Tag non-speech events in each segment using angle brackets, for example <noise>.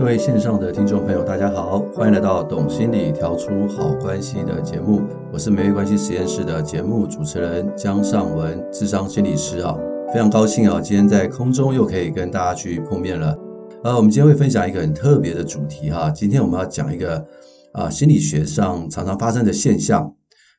各位线上的听众朋友，大家好，欢迎来到《懂心理调出好关系》的节目，我是玫瑰关系实验室的节目主持人江尚文，智商心理师啊，非常高兴啊，今天在空中又可以跟大家去碰面了。呃，我们今天会分享一个很特别的主题哈，今天我们要讲一个啊心理学上常常发生的现象，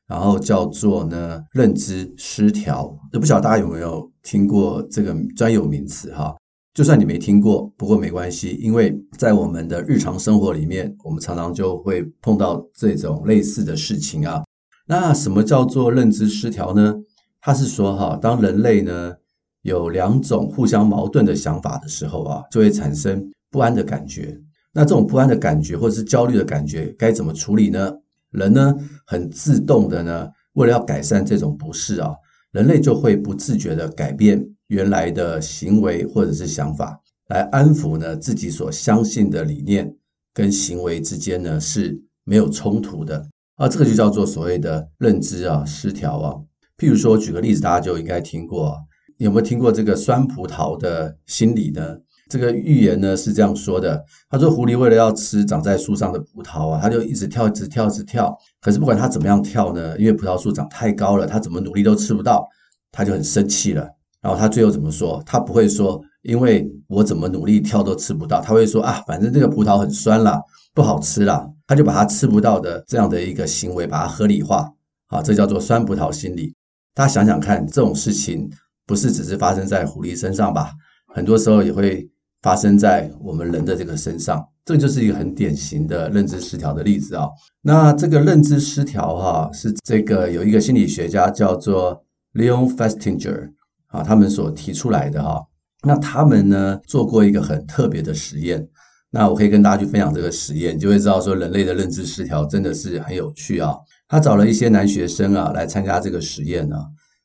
然后叫做呢认知失调。不晓得大家有没有听过这个专有名词哈？就算你没听过，不过没关系，因为在我们的日常生活里面，我们常常就会碰到这种类似的事情啊。那什么叫做认知失调呢？它是说哈，当人类呢有两种互相矛盾的想法的时候啊，就会产生不安的感觉。那这种不安的感觉或者是焦虑的感觉该怎么处理呢？人呢很自动的呢，为了要改善这种不适啊，人类就会不自觉的改变。原来的行为或者是想法，来安抚呢自己所相信的理念跟行为之间呢是没有冲突的啊，这个就叫做所谓的认知啊失调啊。譬如说，举个例子，大家就应该听过，有没有听过这个酸葡萄的心理呢？这个寓言呢是这样说的：他说，狐狸为了要吃长在树上的葡萄啊，他就一直跳，一直跳，一直跳。可是不管他怎么样跳呢，因为葡萄树长太高了，他怎么努力都吃不到，他就很生气了。然后他最后怎么说？他不会说，因为我怎么努力跳都吃不到。他会说啊，反正这个葡萄很酸啦，不好吃啦。他就把他吃不到的这样的一个行为把它合理化，啊，这叫做酸葡萄心理。大家想想看，这种事情不是只是发生在狐狸身上吧？很多时候也会发生在我们人的这个身上。这就是一个很典型的认知失调的例子啊。那这个认知失调哈，是这个有一个心理学家叫做 Leon Festinger。啊，他们所提出来的哈，那他们呢做过一个很特别的实验，那我可以跟大家去分享这个实验，就会知道说人类的认知失调真的是很有趣啊。他找了一些男学生啊来参加这个实验呢，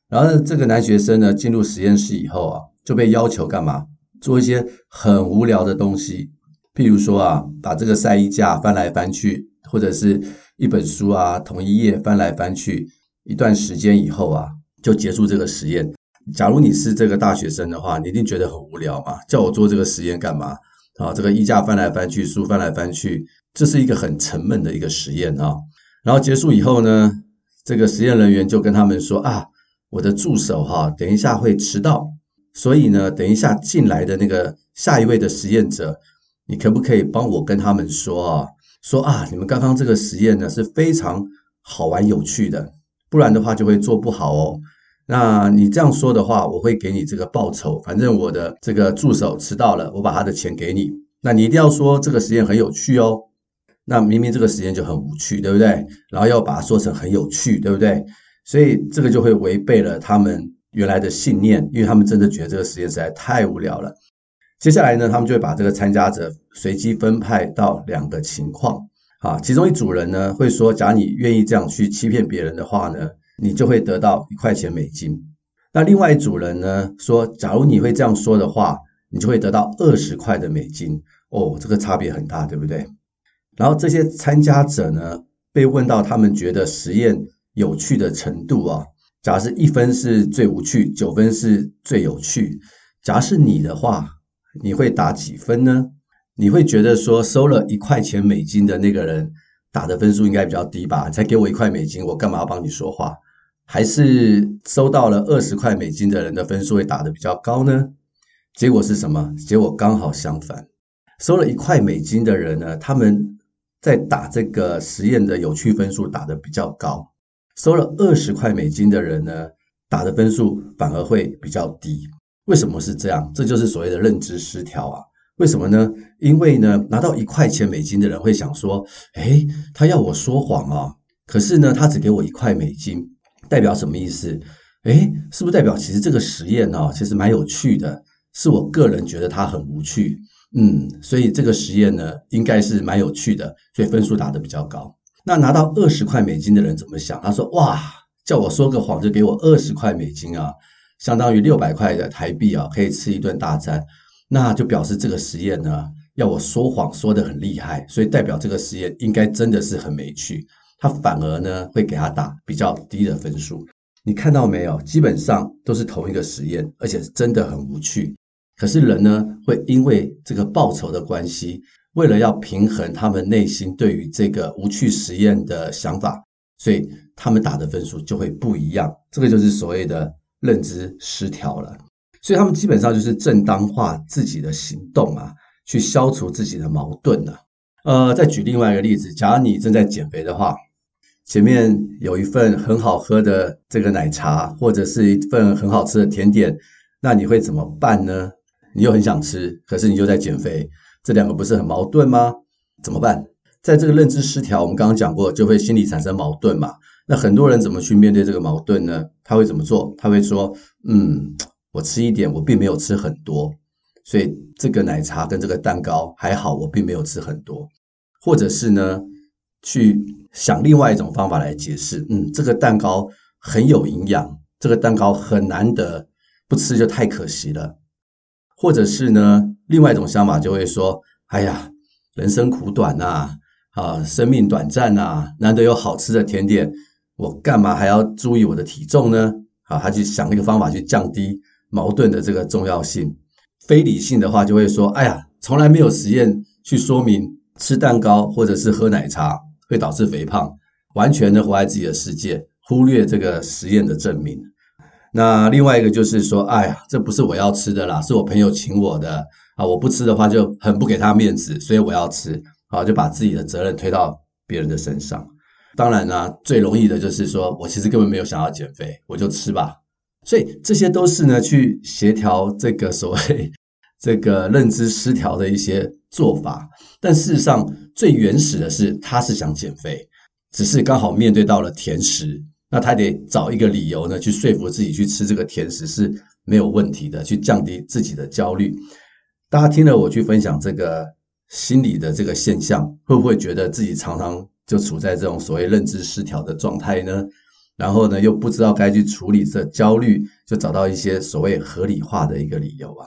然后这个男学生呢进入实验室以后啊，就被要求干嘛？做一些很无聊的东西，譬如说啊，把这个晒衣架翻来翻去，或者是一本书啊同一页翻来翻去，一段时间以后啊，就结束这个实验。假如你是这个大学生的话，你一定觉得很无聊嘛？叫我做这个实验干嘛？啊，这个衣架翻来翻去，书翻来翻去，这是一个很沉闷的一个实验啊。然后结束以后呢，这个实验人员就跟他们说啊，我的助手哈，等一下会迟到，所以呢，等一下进来的那个下一位的实验者，你可不可以帮我跟他们说啊？说啊，你们刚刚这个实验呢是非常好玩有趣的，不然的话就会做不好哦。那你这样说的话，我会给你这个报酬。反正我的这个助手迟到了，我把他的钱给你。那你一定要说这个实验很有趣哦。那明明这个实验就很无趣，对不对？然后要把它说成很有趣，对不对？所以这个就会违背了他们原来的信念，因为他们真的觉得这个实验实在太无聊了。接下来呢，他们就会把这个参加者随机分派到两个情况。啊，其中一组人呢会说，假如你愿意这样去欺骗别人的话呢，你就会得到一块钱美金。那另外一组人呢说，假如你会这样说的话，你就会得到二十块的美金。哦，这个差别很大，对不对？然后这些参加者呢被问到他们觉得实验有趣的程度啊，假如是一分是最无趣，九分是最有趣。假如是你的话，你会打几分呢？你会觉得说收了一块钱美金的那个人打的分数应该比较低吧？才给我一块美金，我干嘛要帮你说话？还是收到了二十块美金的人的分数会打得比较高呢？结果是什么？结果刚好相反，收了一块美金的人呢，他们在打这个实验的有趣分数打得比较高；收了二十块美金的人呢，打的分数反而会比较低。为什么是这样？这就是所谓的认知失调啊！为什么呢？因为呢，拿到一块钱美金的人会想说：“诶，他要我说谎啊，可是呢，他只给我一块美金。”代表什么意思？诶，是不是代表其实这个实验呢，其实蛮有趣的？是我个人觉得它很无趣，嗯，所以这个实验呢，应该是蛮有趣的，所以分数打得比较高。那拿到二十块美金的人怎么想？他说：哇，叫我说个谎就给我二十块美金啊，相当于六百块的台币啊，可以吃一顿大餐。那就表示这个实验呢，要我说谎说得很厉害，所以代表这个实验应该真的是很没趣。他反而呢会给他打比较低的分数，你看到没有？基本上都是同一个实验，而且真的很无趣。可是人呢会因为这个报酬的关系，为了要平衡他们内心对于这个无趣实验的想法，所以他们打的分数就会不一样。这个就是所谓的认知失调了。所以他们基本上就是正当化自己的行动啊，去消除自己的矛盾了。呃，再举另外一个例子，假如你正在减肥的话，前面有一份很好喝的这个奶茶，或者是一份很好吃的甜点，那你会怎么办呢？你又很想吃，可是你又在减肥。这两个不是很矛盾吗？怎么办？在这个认知失调，我们刚刚讲过，就会心理产生矛盾嘛。那很多人怎么去面对这个矛盾呢？他会怎么做？他会说：“嗯，我吃一点，我并没有吃很多，所以这个奶茶跟这个蛋糕还好，我并没有吃很多。”或者是呢，去想另外一种方法来解释：“嗯，这个蛋糕很有营养，这个蛋糕很难得，不吃就太可惜了。”或者是呢？另外一种想法就会说：“哎呀，人生苦短呐，啊，生命短暂呐，难得有好吃的甜点，我干嘛还要注意我的体重呢？”啊，他去想一个方法去降低矛盾的这个重要性。非理性的话就会说：“哎呀，从来没有实验去说明吃蛋糕或者是喝奶茶会导致肥胖，完全的活在自己的世界，忽略这个实验的证明。”那另外一个就是说：“哎呀，这不是我要吃的啦，是我朋友请我的。”啊，我不吃的话就很不给他面子，所以我要吃，啊，就把自己的责任推到别人的身上。当然呢，最容易的就是说我其实根本没有想要减肥，我就吃吧。所以这些都是呢，去协调这个所谓 <laughs> 这个认知失调的一些做法。但事实上，最原始的是他是想减肥，只是刚好面对到了甜食，那他得找一个理由呢，去说服自己去吃这个甜食是没有问题的，去降低自己的焦虑。大家听了我去分享这个心理的这个现象，会不会觉得自己常常就处在这种所谓认知失调的状态呢？然后呢，又不知道该去处理这焦虑，就找到一些所谓合理化的一个理由啊。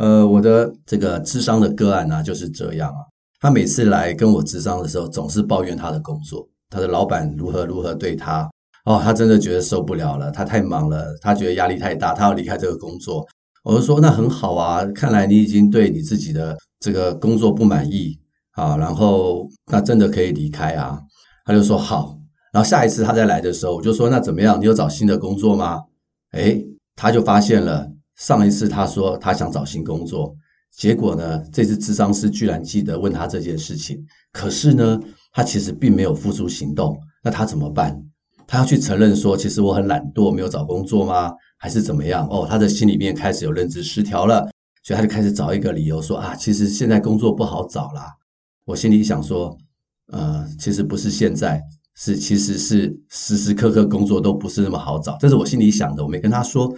呃，我的这个咨商的个案呢，就是这样啊。他每次来跟我咨商的时候，总是抱怨他的工作，他的老板如何如何对他。哦，他真的觉得受不了了，他太忙了，他觉得压力太大，他要离开这个工作。我就说那很好啊，看来你已经对你自己的这个工作不满意啊，然后那真的可以离开啊。他就说好，然后下一次他再来的时候，我就说那怎么样？你有找新的工作吗？诶，他就发现了上一次他说他想找新工作，结果呢，这次智商师居然记得问他这件事情，可是呢，他其实并没有付诸行动。那他怎么办？他要去承认说，其实我很懒惰，没有找工作吗？还是怎么样？哦，他的心里面开始有认知失调了，所以他就开始找一个理由说啊，其实现在工作不好找啦。我心里想说，呃，其实不是现在，是其实是时时刻刻工作都不是那么好找。这是我心里想的，我没跟他说。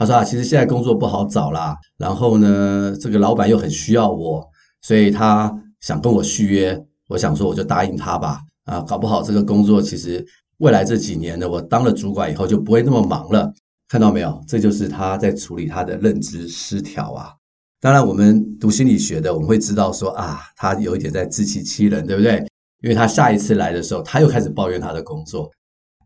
他说啊，其实现在工作不好找啦，然后呢，这个老板又很需要我，所以他想跟我续约。我想说，我就答应他吧。啊，搞不好这个工作其实未来这几年呢，我当了主管以后就不会那么忙了。看到没有？这就是他在处理他的认知失调啊。当然，我们读心理学的，我们会知道说啊，他有一点在自欺欺人，对不对？因为他下一次来的时候，他又开始抱怨他的工作。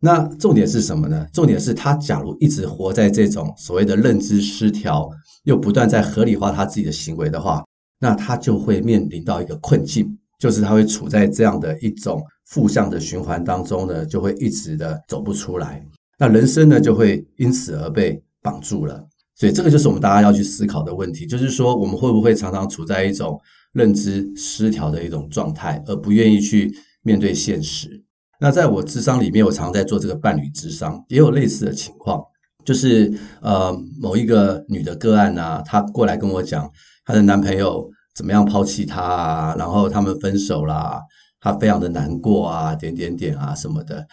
那重点是什么呢？重点是他假如一直活在这种所谓的认知失调，又不断在合理化他自己的行为的话，那他就会面临到一个困境，就是他会处在这样的一种负向的循环当中呢，就会一直的走不出来。那人生呢，就会因此而被绑住了，所以这个就是我们大家要去思考的问题，就是说我们会不会常常处在一种认知失调的一种状态，而不愿意去面对现实。那在我智商里面，我常在做这个伴侣智商，也有类似的情况，就是呃某一个女的个案啊，她过来跟我讲她的男朋友怎么样抛弃她啊，然后他们分手啦，她非常的难过啊，点点点啊什么的。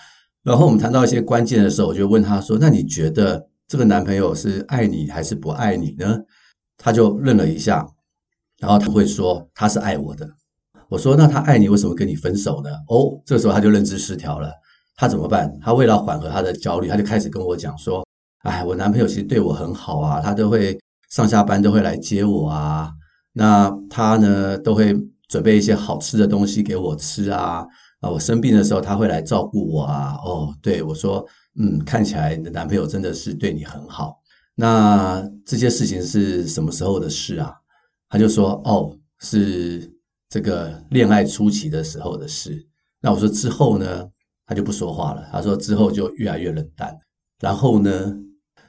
然后我们谈到一些关键的时候，我就问他说：“那你觉得这个男朋友是爱你还是不爱你呢？”他就愣了一下，然后他会说：“他是爱我的。”我说：“那他爱你，为什么跟你分手呢？”哦，这个时候他就认知失调了。他怎么办？他为了缓和他的焦虑，他就开始跟我讲说：“哎，我男朋友其实对我很好啊，他都会上下班都会来接我啊，那他呢都会准备一些好吃的东西给我吃啊。”啊，我生病的时候他会来照顾我啊。哦，对，我说，嗯，看起来你的男朋友真的是对你很好。那这些事情是什么时候的事啊？他就说，哦，是这个恋爱初期的时候的事。那我说之后呢，他就不说话了。他说之后就越来越冷淡。然后呢，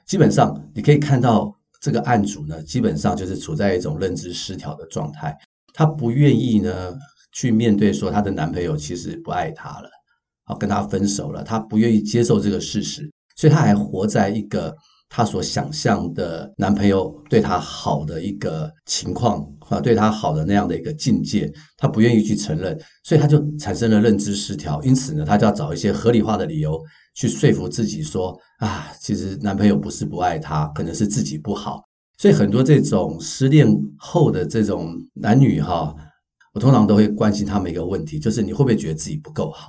基本上你可以看到这个案主呢，基本上就是处在一种认知失调的状态。她不愿意呢去面对说她的男朋友其实不爱她了，好跟她分手了。她不愿意接受这个事实，所以她还活在一个。她所想象的男朋友对她好的一个情况啊，对她好的那样的一个境界，她不愿意去承认，所以她就产生了认知失调。因此呢，她就要找一些合理化的理由去说服自己说啊，其实男朋友不是不爱她，可能是自己不好。所以很多这种失恋后的这种男女哈，我通常都会关心他们一个问题，就是你会不会觉得自己不够好？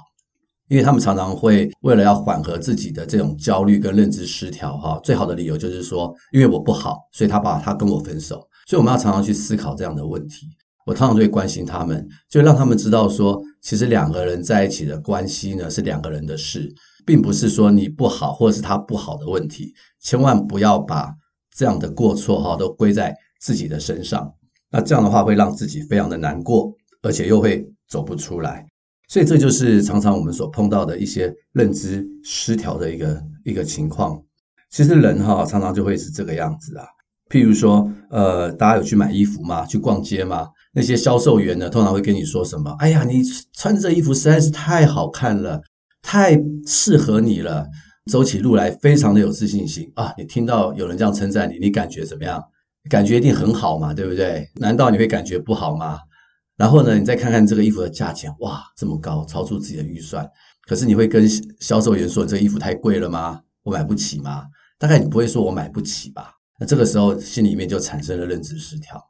因为他们常常会为了要缓和自己的这种焦虑跟认知失调，哈，最好的理由就是说，因为我不好，所以他把他跟我分手。所以我们要常常去思考这样的问题。我常常会关心他们，就让他们知道说，其实两个人在一起的关系呢，是两个人的事，并不是说你不好或者是他不好的问题。千万不要把这样的过错哈都归在自己的身上，那这样的话会让自己非常的难过，而且又会走不出来。所以这就是常常我们所碰到的一些认知失调的一个一个情况。其实人哈常常就会是这个样子啊。譬如说，呃，大家有去买衣服吗？去逛街吗？那些销售员呢，通常会跟你说什么？哎呀，你穿这衣服实在是太好看了，太适合你了，走起路来非常的有自信心啊！你听到有人这样称赞你，你感觉怎么样？感觉一定很好嘛，对不对？难道你会感觉不好吗？然后呢，你再看看这个衣服的价钱，哇，这么高，超出自己的预算。可是你会跟销售员说，这衣服太贵了吗？我买不起吗？大概你不会说我买不起吧？那这个时候心里面就产生了认知失调。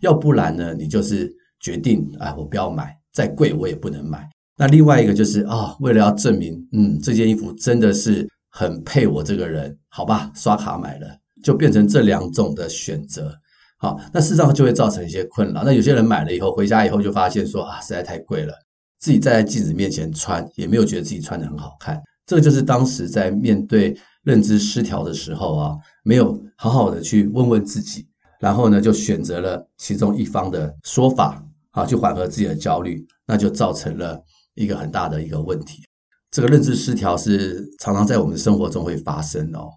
要不然呢，你就是决定，哎，我不要买，再贵我也不能买。那另外一个就是啊、为了要证明，嗯，这件衣服真的是很配我这个人，好吧，刷卡买了，就变成这两种的选择。好，那事实上就会造成一些困扰。那有些人买了以后，回家以后就发现说啊，实在太贵了，自己站在镜子面前穿，也没有觉得自己穿得很好看。这个就是当时在面对认知失调的时候啊，没有好好的去问问自己，然后呢，就选择了其中一方的说法，啊，去缓和自己的焦虑，那就造成了一个很大的一个问题。这个认知失调是常常在我们生活中会发生哦。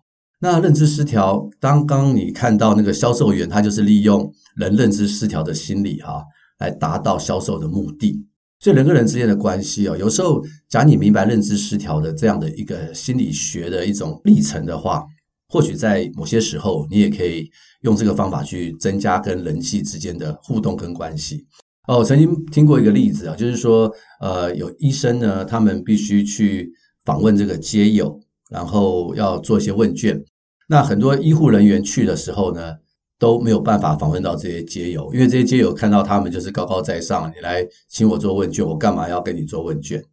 那认知失调，刚刚你看到那个销售员，他就是利用人认知失调的心理哈、啊，来达到销售的目的。所以人跟人之间的关系哦，有时候假如你明白认知失调的这样的一个心理学的一种历程的话，或许在某些时候，你也可以用这个方法去增加跟人际之间的互动跟关系。哦，我曾经听过一个例子啊，就是说，呃，有医生呢，他们必须去访问这个街友，然后要做一些问卷。那很多医护人员去的时候呢，都没有办法访问到这些街友，因为这些街友看到他们就是高高在上，你来请我做问卷，我干嘛要跟你做问卷？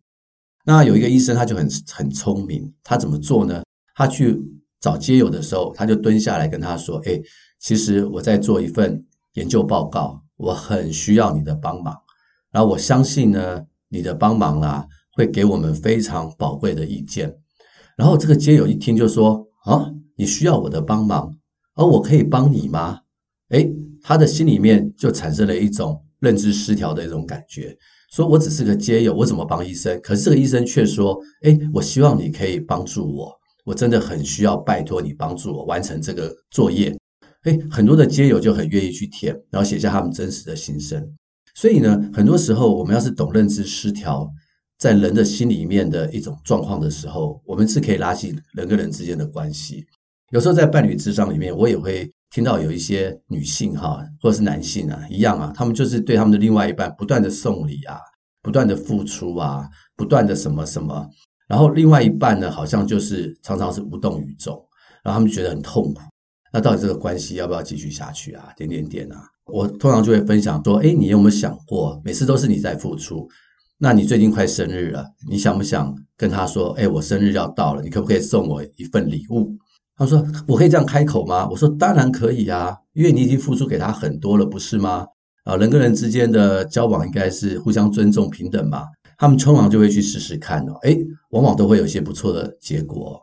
那有一个医生他就很很聪明，他怎么做呢？他去找街友的时候，他就蹲下来跟他说：“哎，其实我在做一份研究报告，我很需要你的帮忙，然后我相信呢，你的帮忙啊，会给我们非常宝贵的意见。”然后这个街友一听就说：“啊。”你需要我的帮忙，而我可以帮你吗？诶，他的心里面就产生了一种认知失调的一种感觉，说我只是个街友，我怎么帮医生？可是这个医生却说，诶，我希望你可以帮助我，我真的很需要拜托你帮助我完成这个作业。诶，很多的街友就很愿意去填，然后写下他们真实的心声。所以呢，很多时候我们要是懂认知失调。在人的心里面的一种状况的时候，我们是可以拉近人跟人之间的关系。有时候在伴侣咨商里面，我也会听到有一些女性哈，或者是男性啊，一样啊，他们就是对他们的另外一半不断的送礼啊，不断的付出啊，不断的什么什么，然后另外一半呢，好像就是常常是无动于衷，然后他们觉得很痛苦。那到底这个关系要不要继续下去啊？点点点啊，我通常就会分享说，诶，你有没有想过，每次都是你在付出？那你最近快生日了，你想不想跟他说，哎，我生日要到了，你可不可以送我一份礼物？他说，我可以这样开口吗？我说，当然可以啊，因为你已经付出给他很多了，不是吗？啊，人跟人之间的交往应该是互相尊重、平等嘛。他们通常就会去试试看哦，哎，往往都会有一些不错的结果。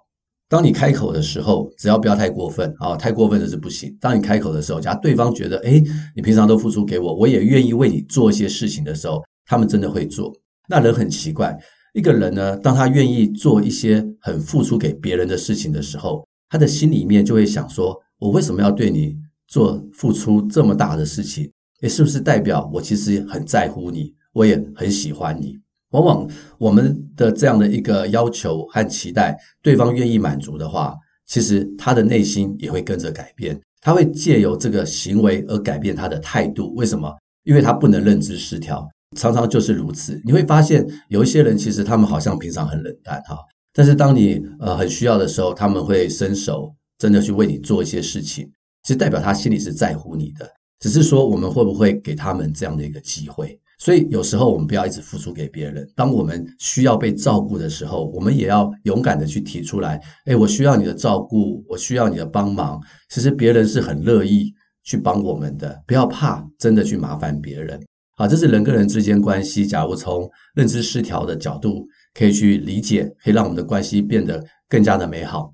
当你开口的时候，只要不要太过分啊，太过分的是不行。当你开口的时候，假如对方觉得，诶，你平常都付出给我，我也愿意为你做一些事情的时候，他们真的会做。那人很奇怪，一个人呢，当他愿意做一些很付出给别人的事情的时候，他的心里面就会想说，我为什么要对你做付出这么大的事情？诶，是不是代表我其实很在乎你，我也很喜欢你？往往我们的这样的一个要求和期待，对方愿意满足的话，其实他的内心也会跟着改变。他会借由这个行为而改变他的态度。为什么？因为他不能认知失调，常常就是如此。你会发现有一些人，其实他们好像平常很冷淡哈，但是当你呃很需要的时候，他们会伸手真的去为你做一些事情，其实代表他心里是在乎你的。只是说我们会不会给他们这样的一个机会？所以有时候我们不要一直付出给别人。当我们需要被照顾的时候，我们也要勇敢的去提出来。诶，我需要你的照顾，我需要你的帮忙。其实别人是很乐意去帮我们的，不要怕真的去麻烦别人。好，这是人跟人之间关系。假如从认知失调的角度可以去理解，可以让我们的关系变得更加的美好。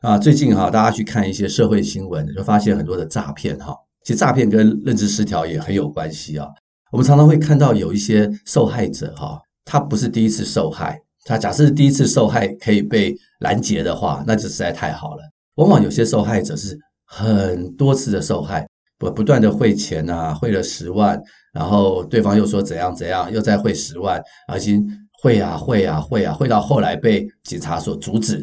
啊，最近哈，大家去看一些社会新闻，就发现很多的诈骗哈。其实诈骗跟认知失调也很有关系啊。我们常常会看到有一些受害者哈，他不是第一次受害，他假设第一次受害可以被拦截的话，那就实在太好了。往往有些受害者是很多次的受害，不不断的汇钱啊，汇了十万，然后对方又说怎样怎样，又再汇十万，而且会啊会啊会啊会到后来被警察所阻止，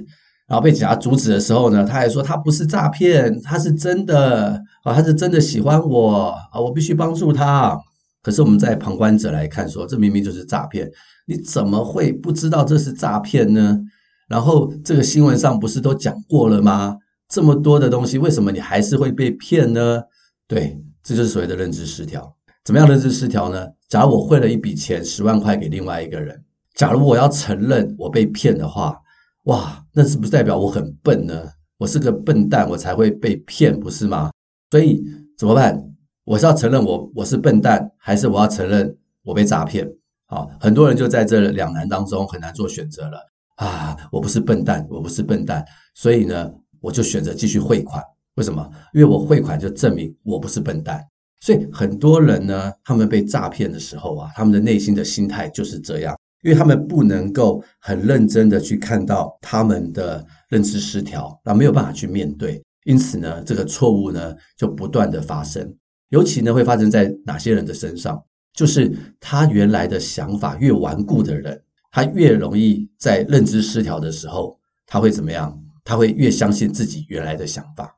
然后被警察阻止的时候呢，他还说他不是诈骗，他是真的啊，他是真的喜欢我啊，我必须帮助他。可是我们在旁观者来看说，这明明就是诈骗，你怎么会不知道这是诈骗呢？然后这个新闻上不是都讲过了吗？这么多的东西，为什么你还是会被骗呢？对，这就是所谓的认知失调。怎么样认知失调呢？假如我汇了一笔钱，十万块给另外一个人，假如我要承认我被骗的话，哇，那是不是代表我很笨呢？我是个笨蛋，我才会被骗，不是吗？所以怎么办？我是要承认我我是笨蛋，还是我要承认我被诈骗？好，很多人就在这两难当中很难做选择了啊！我不是笨蛋，我不是笨蛋，所以呢，我就选择继续汇款。为什么？因为我汇款就证明我不是笨蛋。所以很多人呢，他们被诈骗的时候啊，他们的内心的心态就是这样，因为他们不能够很认真的去看到他们的认知失调，那没有办法去面对，因此呢，这个错误呢就不断的发生。尤其呢，会发生在哪些人的身上？就是他原来的想法越顽固的人，他越容易在认知失调的时候，他会怎么样？他会越相信自己原来的想法。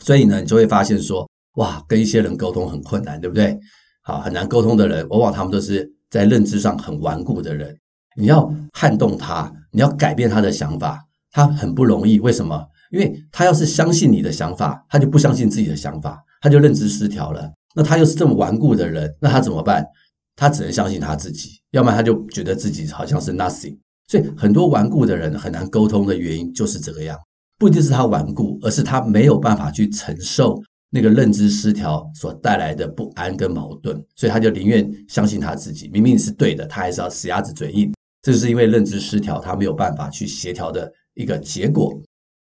所以呢，你就会发现说，哇，跟一些人沟通很困难，对不对？好，很难沟通的人，往往他们都是在认知上很顽固的人。你要撼动他，你要改变他的想法，他很不容易。为什么？因为他要是相信你的想法，他就不相信自己的想法。他就认知失调了，那他又是这么顽固的人，那他怎么办？他只能相信他自己，要不然他就觉得自己好像是 nothing。所以很多顽固的人很难沟通的原因就是这个样，不一定是他顽固，而是他没有办法去承受那个认知失调所带来的不安跟矛盾，所以他就宁愿相信他自己，明明是对的，他还是要死鸭子嘴硬。这是因为认知失调，他没有办法去协调的一个结果。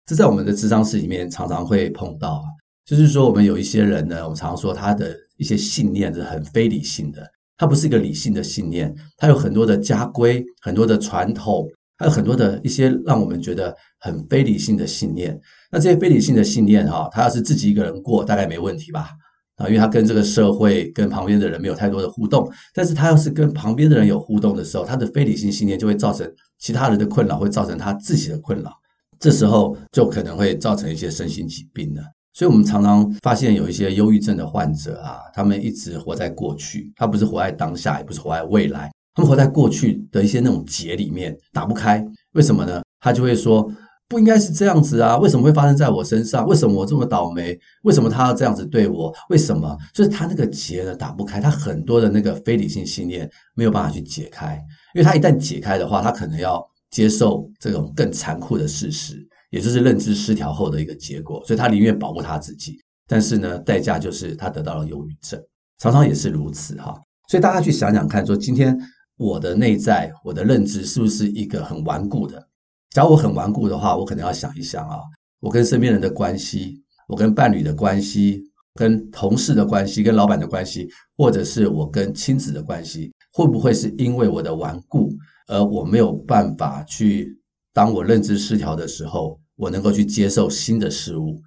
这在我们的智商室里面常常会碰到啊。就是说，我们有一些人呢，我们常说他的一些信念是很非理性的，他不是一个理性的信念，他有很多的家规、很多的传统，还有很多的一些让我们觉得很非理性的信念。那这些非理性的信念，哈，他要是自己一个人过，大概没问题吧？啊，因为他跟这个社会、跟旁边的人没有太多的互动。但是他要是跟旁边的人有互动的时候，他的非理性信念就会造成其他人的困扰，会造成他自己的困扰。这时候就可能会造成一些身心疾病了。所以，我们常常发现有一些忧郁症的患者啊，他们一直活在过去，他不是活在当下，也不是活在未来，他们活在过去的一些那种结里面，打不开。为什么呢？他就会说，不应该是这样子啊，为什么会发生在我身上？为什么我这么倒霉？为什么他要这样子对我？为什么？就是他那个结呢，打不开，他很多的那个非理性信念没有办法去解开，因为他一旦解开的话，他可能要接受这种更残酷的事实。也就是认知失调后的一个结果，所以他宁愿保护他自己，但是呢，代价就是他得到了忧郁症，常常也是如此哈。所以大家去想想看，说今天我的内在、我的认知是不是一个很顽固的？假如我很顽固的话，我可能要想一想啊，我跟身边人的关系，我跟伴侣的关系，跟同事的关系，跟老板的关系，或者是我跟亲子的关系，会不会是因为我的顽固，而我没有办法去，当我认知失调的时候，我能够去接受新的事物，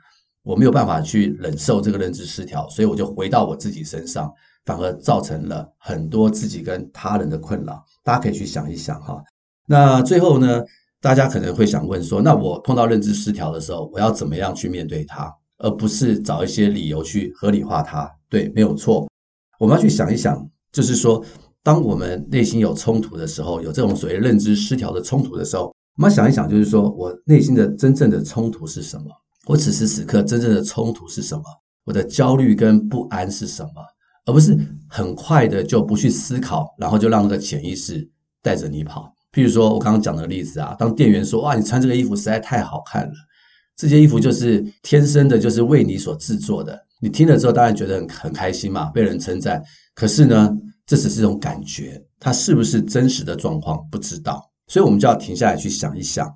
我没有办法去忍受这个认知失调，所以我就回到我自己身上，反而造成了很多自己跟他人的困扰。大家可以去想一想哈。那最后呢，大家可能会想问说，那我碰到认知失调的时候，我要怎么样去面对它，而不是找一些理由去合理化它？对，没有错。我们要去想一想，就是说，当我们内心有冲突的时候，有这种所谓认知失调的冲突的时候，我们要想一想，就是说我内心的真正的冲突是什么？我此时此刻真正的冲突是什么？我的焦虑跟不安是什么？而不是很快的就不去思考，然后就让那个潜意识带着你跑。譬如说，我刚刚讲的例子啊，当店员说：“哇，你穿这个衣服实在太好看了，这件衣服就是天生的，就是为你所制作的。”你听了之后，当然觉得很很开心嘛，被人称赞。可是呢，这只是一种感觉，它是不是真实的状况不知道。所以我们就要停下来去想一想：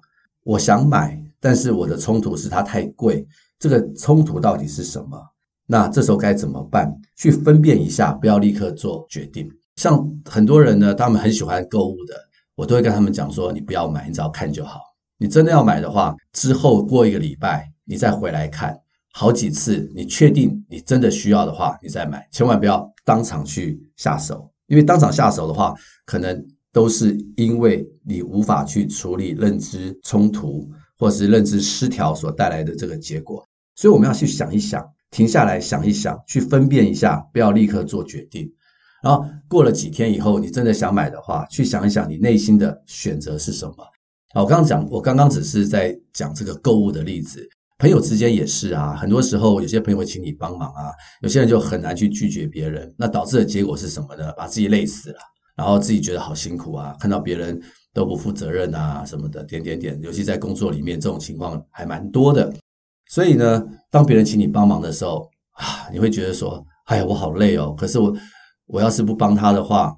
我想买，但是我的冲突是它太贵，这个冲突到底是什么？那这时候该怎么办？去分辨一下，不要立刻做决定。像很多人呢，他们很喜欢购物的。我都会跟他们讲说，你不要买，你只要看就好。你真的要买的话，之后过一个礼拜，你再回来看好几次，你确定你真的需要的话，你再买。千万不要当场去下手，因为当场下手的话，可能都是因为你无法去处理认知冲突或是认知失调所带来的这个结果。所以我们要去想一想，停下来想一想，去分辨一下，不要立刻做决定。然后过了几天以后，你真的想买的话，去想一想你内心的选择是什么。好，我刚刚讲，我刚刚只是在讲这个购物的例子，朋友之间也是啊。很多时候，有些朋友会请你帮忙啊，有些人就很难去拒绝别人，那导致的结果是什么呢？把自己累死了，然后自己觉得好辛苦啊，看到别人都不负责任啊什么的，点点点。尤其在工作里面，这种情况还蛮多的。所以呢，当别人请你帮忙的时候啊，你会觉得说，哎呀，我好累哦。可是我。我要是不帮他的话，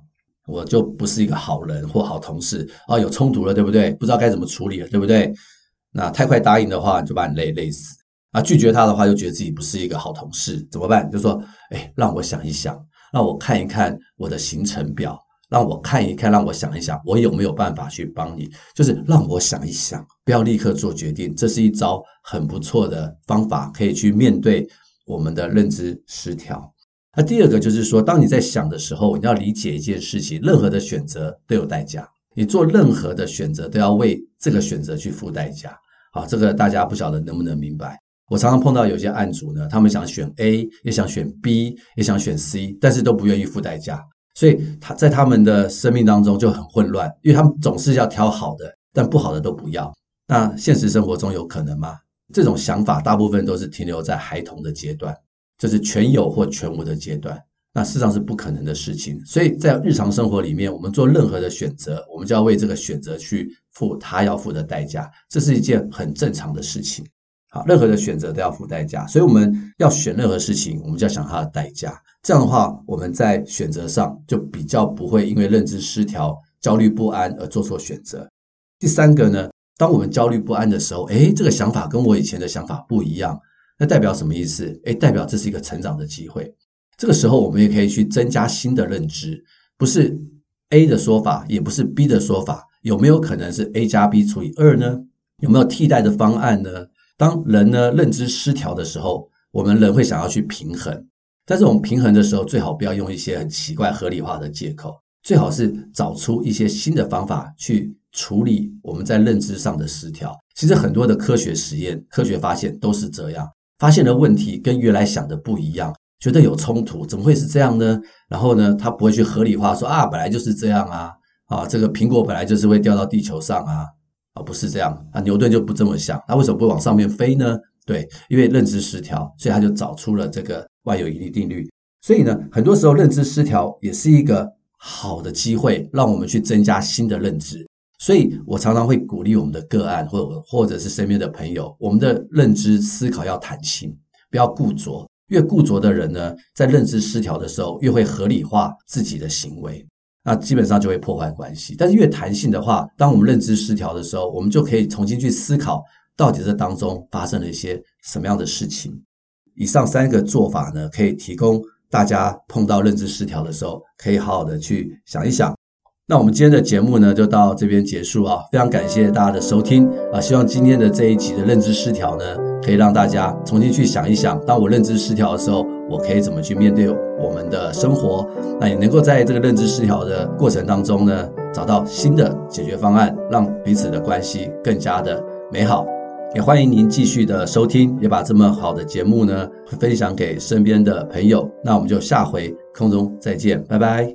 我就不是一个好人或好同事啊，有冲突了，对不对？不知道该怎么处理了，对不对？那太快答应的话，就把你累累死啊；拒绝他的话，就觉得自己不是一个好同事，怎么办？就说，哎，让我想一想，让我看一看我的行程表，让我看一看，让我想一想，我有没有办法去帮你？就是让我想一想，不要立刻做决定。这是一招很不错的方法，可以去面对我们的认知失调。那第二个就是说，当你在想的时候，你要理解一件事情：任何的选择都有代价，你做任何的选择都要为这个选择去付代价。好，这个大家不晓得能不能明白？我常常碰到有些案主呢，他们想选 A，也想选 B，也想选 C，但是都不愿意付代价，所以他在他们的生命当中就很混乱，因为他们总是要挑好的，但不好的都不要。那现实生活中有可能吗？这种想法大部分都是停留在孩童的阶段。就是全有或全无的阶段，那事实上是不可能的事情。所以在日常生活里面，我们做任何的选择，我们就要为这个选择去付他要付的代价，这是一件很正常的事情。好，任何的选择都要付代价，所以我们要选任何事情，我们就要想它的代价。这样的话，我们在选择上就比较不会因为认知失调、焦虑不安而做错选择。第三个呢，当我们焦虑不安的时候，诶，这个想法跟我以前的想法不一样。那代表什么意思？诶，代表这是一个成长的机会。这个时候，我们也可以去增加新的认知，不是 A 的说法，也不是 B 的说法，有没有可能是 A 加 B 除以二呢？有没有替代的方案呢？当人呢认知失调的时候，我们人会想要去平衡，在这种平衡的时候，最好不要用一些很奇怪合理化的借口，最好是找出一些新的方法去处理我们在认知上的失调。其实很多的科学实验、科学发现都是这样。发现了问题跟原来想的不一样，觉得有冲突，怎么会是这样呢？然后呢，他不会去合理化说啊，本来就是这样啊，啊，这个苹果本来就是会掉到地球上啊，啊，不是这样啊，牛顿就不这么想，他为什么不往上面飞呢？对，因为认知失调，所以他就找出了这个万有引力定律。所以呢，很多时候认知失调也是一个好的机会，让我们去增加新的认知。所以我常常会鼓励我们的个案，或者或者是身边的朋友，我们的认知思考要弹性，不要固着。越固着的人呢，在认知失调的时候，越会合理化自己的行为。那基本上就会破坏关系。但是越弹性的话，当我们认知失调的时候，我们就可以重新去思考，到底这当中发生了一些什么样的事情。以上三个做法呢，可以提供大家碰到认知失调的时候，可以好好的去想一想。那我们今天的节目呢，就到这边结束啊！非常感谢大家的收听啊！希望今天的这一集的认知失调呢，可以让大家重新去想一想，当我认知失调的时候，我可以怎么去面对我们的生活？那也能够在这个认知失调的过程当中呢，找到新的解决方案，让彼此的关系更加的美好。也欢迎您继续的收听，也把这么好的节目呢，分享给身边的朋友。那我们就下回空中再见，拜拜。